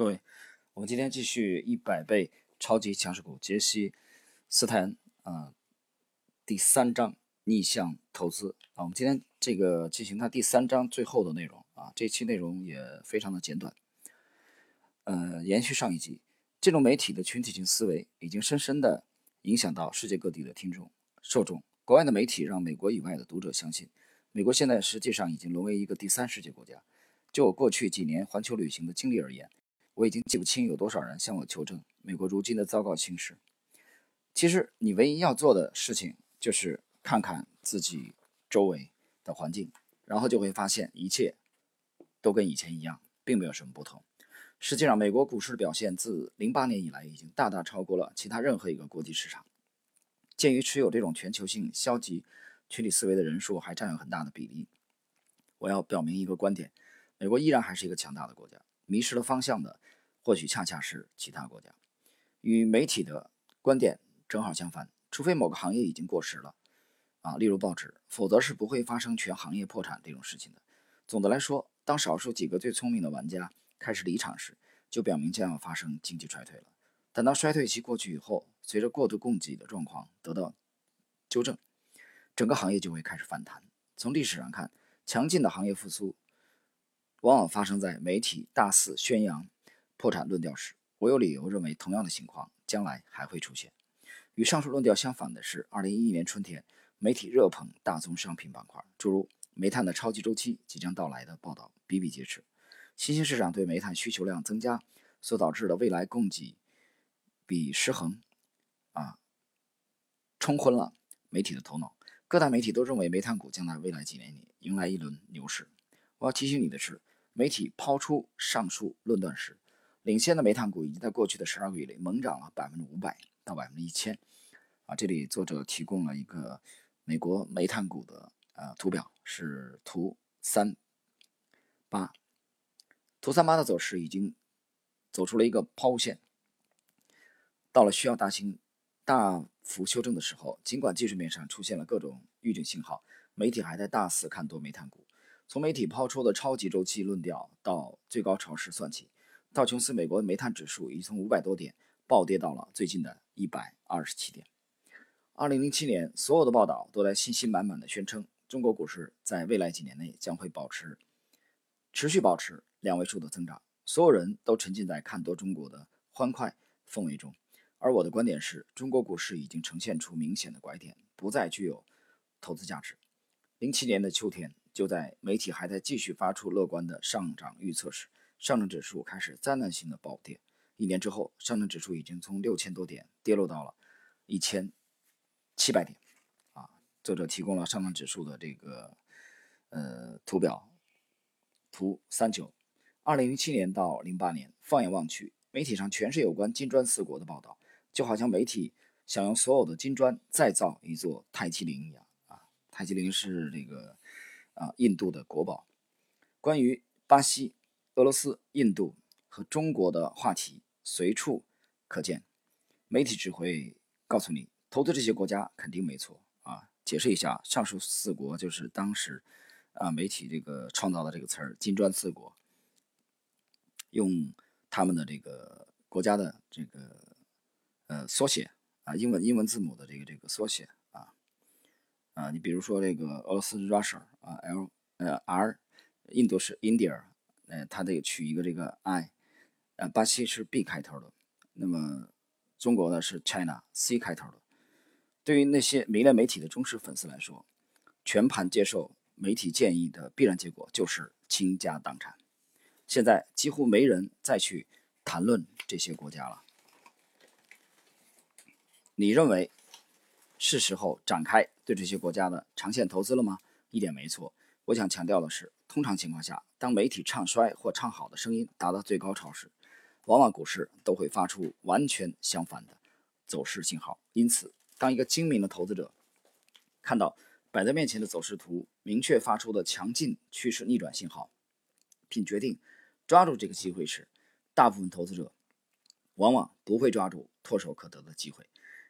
各位，我们今天继续一百倍超级强势股杰西斯泰恩啊，第三章逆向投资啊。我们今天这个进行它第三章最后的内容啊，这期内容也非常的简短。呃，延续上一集，这种媒体的群体性思维已经深深的影响到世界各地的听众受众。国外的媒体让美国以外的读者相信，美国现在实际上已经沦为一个第三世界国家。就我过去几年环球旅行的经历而言。我已经记不清有多少人向我求证美国如今的糟糕形势。其实你唯一要做的事情就是看看自己周围的环境，然后就会发现一切都跟以前一样，并没有什么不同。实际上，美国股市的表现自零八年以来已经大大超过了其他任何一个国际市场。鉴于持有这种全球性消极群体思维的人数还占有很大的比例，我要表明一个观点：美国依然还是一个强大的国家。迷失了方向的，或许恰恰是其他国家。与媒体的观点正好相反，除非某个行业已经过时了，啊，例如报纸，否则是不会发生全行业破产这种事情的。总的来说，当少数几个最聪明的玩家开始离场时，就表明将要发生经济衰退了。等到衰退期过去以后，随着过度供给的状况得到纠正，整个行业就会开始反弹。从历史上看，强劲的行业复苏。往往发生在媒体大肆宣扬破产论调时。我有理由认为，同样的情况将来还会出现。与上述论调相反的是，2011年春天，媒体热捧大宗商品板块，诸如煤炭的超级周期即将到来的报道比比皆是。新兴市场对煤炭需求量增加所导致的未来供给比失衡，啊，冲昏了媒体的头脑。各大媒体都认为煤炭股将在未来几年里迎来一轮牛市。我要提醒你的是。媒体抛出上述论断时，领先的煤炭股已经在过去的十二个月里猛涨了百分之五百到百分之一千。啊，这里作者提供了一个美国煤炭股的呃图表，是图三八。图三八的走势已经走出了一个抛物线，到了需要大型大幅修正的时候，尽管技术面上出现了各种预警信号，媒体还在大肆看多煤炭股。从媒体抛出的超级周期论调到最高潮时算起，道琼斯美国煤炭指数已从五百多点暴跌到了最近的一百二十七点。二零零七年，所有的报道都在信心满满的宣称，中国股市在未来几年内将会保持持续保持两位数的增长。所有人都沉浸在看多中国的欢快氛围中，而我的观点是，中国股市已经呈现出明显的拐点，不再具有投资价值。零七年的秋天。就在媒体还在继续发出乐观的上涨预测时，上证指数开始灾难性的暴跌。一年之后，上证指数已经从六千多点跌落到了一千七百点。啊，作者提供了上证指数的这个呃图表，图三九。二零零七年到零八年，放眼望去，媒体上全是有关金砖四国的报道，就好像媒体想用所有的金砖再造一座泰姬陵一样。啊，泰姬陵是这个。啊，印度的国宝。关于巴西、俄罗斯、印度和中国的话题随处可见，媒体只会告诉你投资这些国家肯定没错啊。解释一下，上述四国就是当时啊媒体这个创造的这个词儿“金砖四国”，用他们的这个国家的这个呃缩写啊，英文英文字母的这个这个缩写。啊，你比如说这个俄罗斯 Russia 啊，L 呃 R，印度是 India，呃，他得取一个这个 I，呃，巴西是 B 开头的，那么中国呢是 China C 开头的。对于那些迷恋媒体的忠实粉丝来说，全盘接受媒体建议的必然结果就是倾家荡产。现在几乎没人再去谈论这些国家了。你认为？是时候展开对这些国家的长线投资了吗？一点没错。我想强调的是，通常情况下，当媒体唱衰或唱好的声音达到最高潮时，往往股市都会发出完全相反的走势信号。因此，当一个精明的投资者看到摆在面前的走势图明确发出的强劲趋势逆转信号，并决定抓住这个机会时，大部分投资者往往不会抓住唾手可得的机会，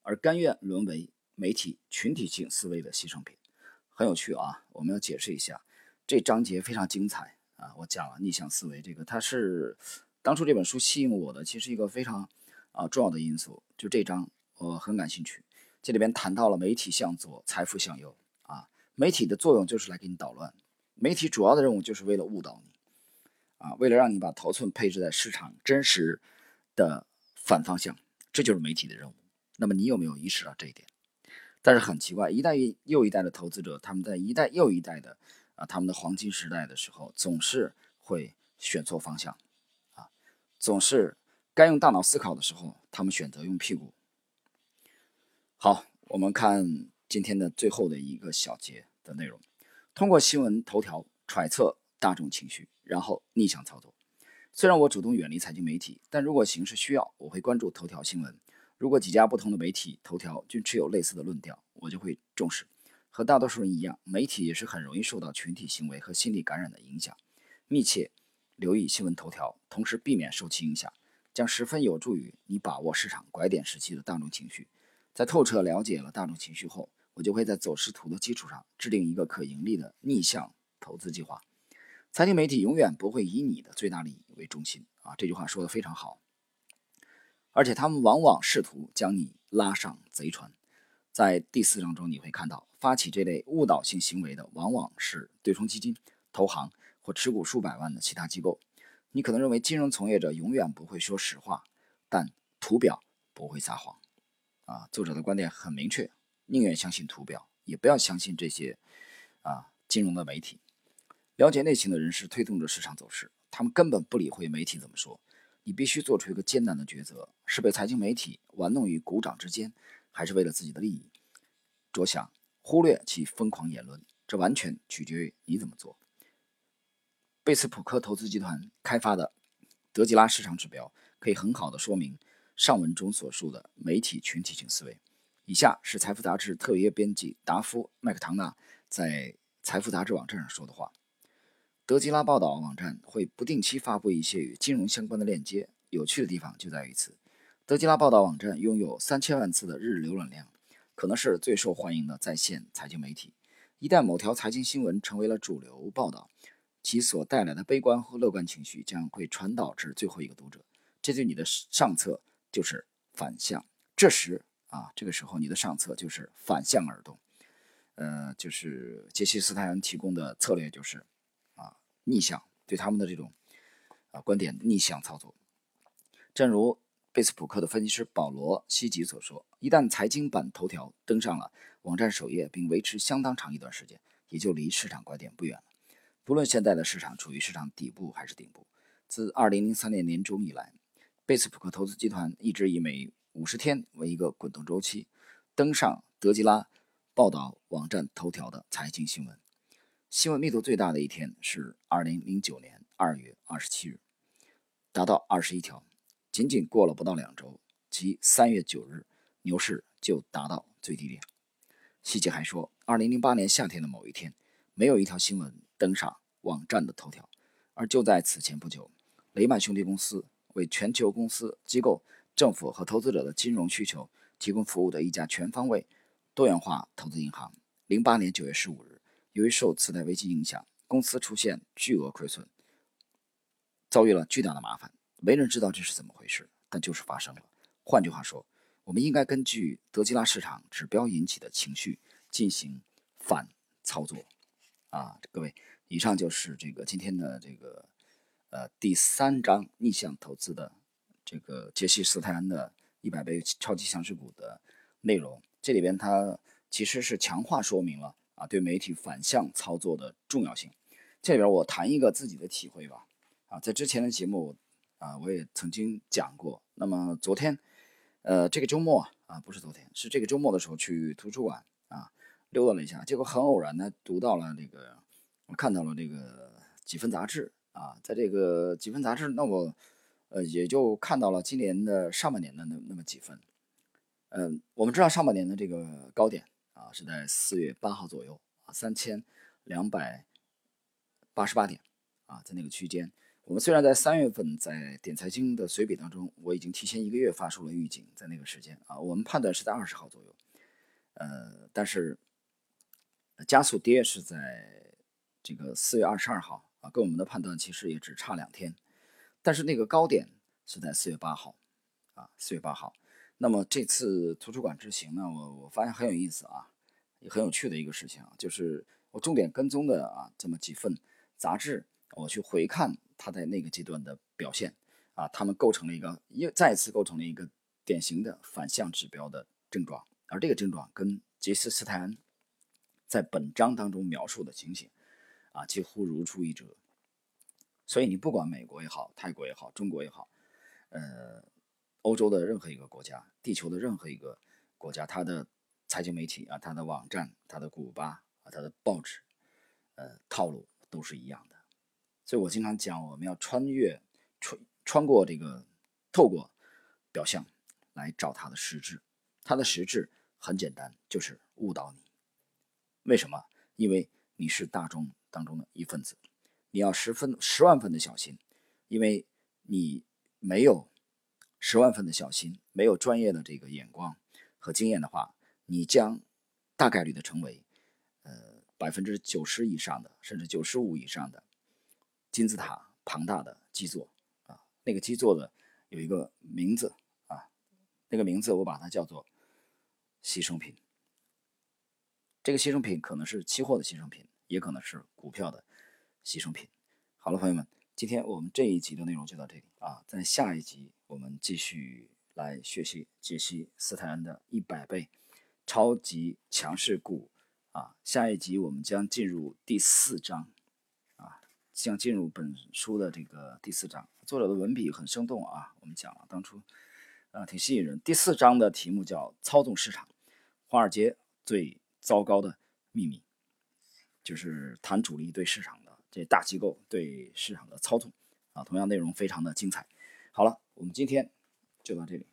而甘愿沦为。媒体群体性思维的牺牲品，很有趣啊！我们要解释一下，这章节非常精彩啊！我讲了逆向思维，这个它是当初这本书吸引我的，其实一个非常啊重要的因素，就这章我很感兴趣。这里边谈到了媒体向左，财富向右啊。媒体的作用就是来给你捣乱，媒体主要的任务就是为了误导你啊，为了让你把头寸配置在市场真实的反方向，这就是媒体的任务。那么你有没有意识到这一点？但是很奇怪，一代又一代的投资者，他们在一代又一代的他们的黄金时代的时候，总是会选错方向啊，总是该用大脑思考的时候，他们选择用屁股。好，我们看今天的最后的一个小节的内容，通过新闻头条揣测大众情绪，然后逆向操作。虽然我主动远离财经媒体，但如果形势需要，我会关注头条新闻。如果几家不同的媒体头条均持有类似的论调，我就会重视。和大多数人一样，媒体也是很容易受到群体行为和心理感染的影响。密切留意新闻头条，同时避免受其影响，将十分有助于你把握市场拐点时期的大众情绪。在透彻了解了大众情绪后，我就会在走势图的基础上制定一个可盈利的逆向投资计划。财经媒体永远不会以你的最大利益为中心啊！这句话说的非常好。而且他们往往试图将你拉上贼船。在第四章中，你会看到发起这类误导性行为的往往是对冲基金、投行或持股数百万的其他机构。你可能认为金融从业者永远不会说实话，但图表不会撒谎。啊，作者的观点很明确：宁愿相信图表，也不要相信这些啊金融的媒体。了解内情的人士推动着市场走势，他们根本不理会媒体怎么说。你必须做出一个艰难的抉择：是被财经媒体玩弄于股掌之间，还是为了自己的利益着想，忽略其疯狂言论？这完全取决于你怎么做。贝斯普克投资集团开发的德吉拉市场指标，可以很好的说明上文中所述的媒体群体性思维。以下是财富杂志特约编辑达夫·麦克唐纳在财富杂志网站上说的话。德吉拉报道网站会不定期发布一些与金融相关的链接。有趣的地方就在于此。德吉拉报道网站拥有三千万次的日浏览量，可能是最受欢迎的在线财经媒体。一旦某条财经新闻成为了主流报道，其所带来的悲观和乐观情绪将会传导至最后一个读者，这对你的上策就是反向。这时啊，这个时候你的上策就是反向而动。呃，就是杰西·斯泰恩提供的策略就是啊。逆向对他们的这种啊观点逆向操作，正如贝斯普克的分析师保罗·西吉所说：“一旦财经版头条登上了网站首页，并维持相当长一段时间，也就离市场拐点不远了。不论现在的市场处于市场底部还是顶部，自2003年年中以来，贝斯普克投资集团一直以每50天为一个滚动周期，登上德吉拉报道网站头条的财经新闻。”新闻密度最大的一天是二零零九年二月二十七日，达到二十一条。仅仅过了不到两周，即三月九日，牛市就达到最低点。细节还说，二零零八年夏天的某一天，没有一条新闻登上网站的头条。而就在此前不久，雷曼兄弟公司为全球公司、机构、政府和投资者的金融需求提供服务的一家全方位、多元化投资银行，零八年九月十五日。由于受次贷危机影响，公司出现巨额亏损，遭遇了巨大的麻烦。没人知道这是怎么回事，但就是发生了。换句话说，我们应该根据德基拉市场指标引起的情绪进行反操作。啊，各位，以上就是这个今天的这个呃第三章逆向投资的这个杰西·斯泰恩的一百倍超级强势股的内容。这里边它其实是强化说明了。啊，对媒体反向操作的重要性，这里边我谈一个自己的体会吧。啊，在之前的节目啊，我也曾经讲过。那么昨天，呃，这个周末啊，不是昨天，是这个周末的时候去图书馆啊溜达了一下，结果很偶然的读到了这个，我看到了这个几份杂志啊，在这个几份杂志，那我呃也就看到了今年的上半年的那那么几份。嗯，我们知道上半年的这个高点。啊，是在四月八号左右啊，三千两百八十八点啊，在那个区间。我们虽然在三月份在点财经的随笔当中，我已经提前一个月发出了预警，在那个时间啊，我们判断是在二十号左右。呃，但是加速跌是在这个四月二十二号啊，跟我们的判断其实也只差两天。但是那个高点是在四月八号，啊，四月八号。那么这次图书馆之行呢，我我发现很有意思啊，也很有趣的一个事情啊，就是我重点跟踪的啊这么几份杂志，我去回看他在那个阶段的表现啊，他们构成了一个又再次构成了一个典型的反向指标的症状，而这个症状跟杰斯斯泰恩在本章当中描述的情形啊几乎如出一辙。所以你不管美国也好，泰国也好，中国也好，呃。欧洲的任何一个国家，地球的任何一个国家，它的财经媒体啊，它的网站，它的古巴啊，它的报纸，呃，套路都是一样的。所以我经常讲，我们要穿越、穿穿过这个，透过表象来找它的实质。它的实质很简单，就是误导你。为什么？因为你是大众当中的一份子，你要十分、十万分的小心，因为你没有。十万分的小心，没有专业的这个眼光和经验的话，你将大概率的成为呃百分之九十以上的，甚至九十五以上的金字塔庞大的基座啊。那个基座的有一个名字啊，那个名字我把它叫做牺牲品。这个牺牲品可能是期货的牺牲品，也可能是股票的牺牲品。好了，朋友们。今天我们这一集的内容就到这里啊，在下一集我们继续来学习解析斯泰恩的一百倍超级强势股啊。下一集我们将进入第四章，将进入本书的这个第四章。作者的文笔很生动啊，我们讲了当初啊挺吸引人。第四章的题目叫“操纵市场”，华尔街最糟糕的秘密，就是谈主力对市场的。这大机构对市场的操纵啊，同样内容非常的精彩。好了，我们今天就到这里。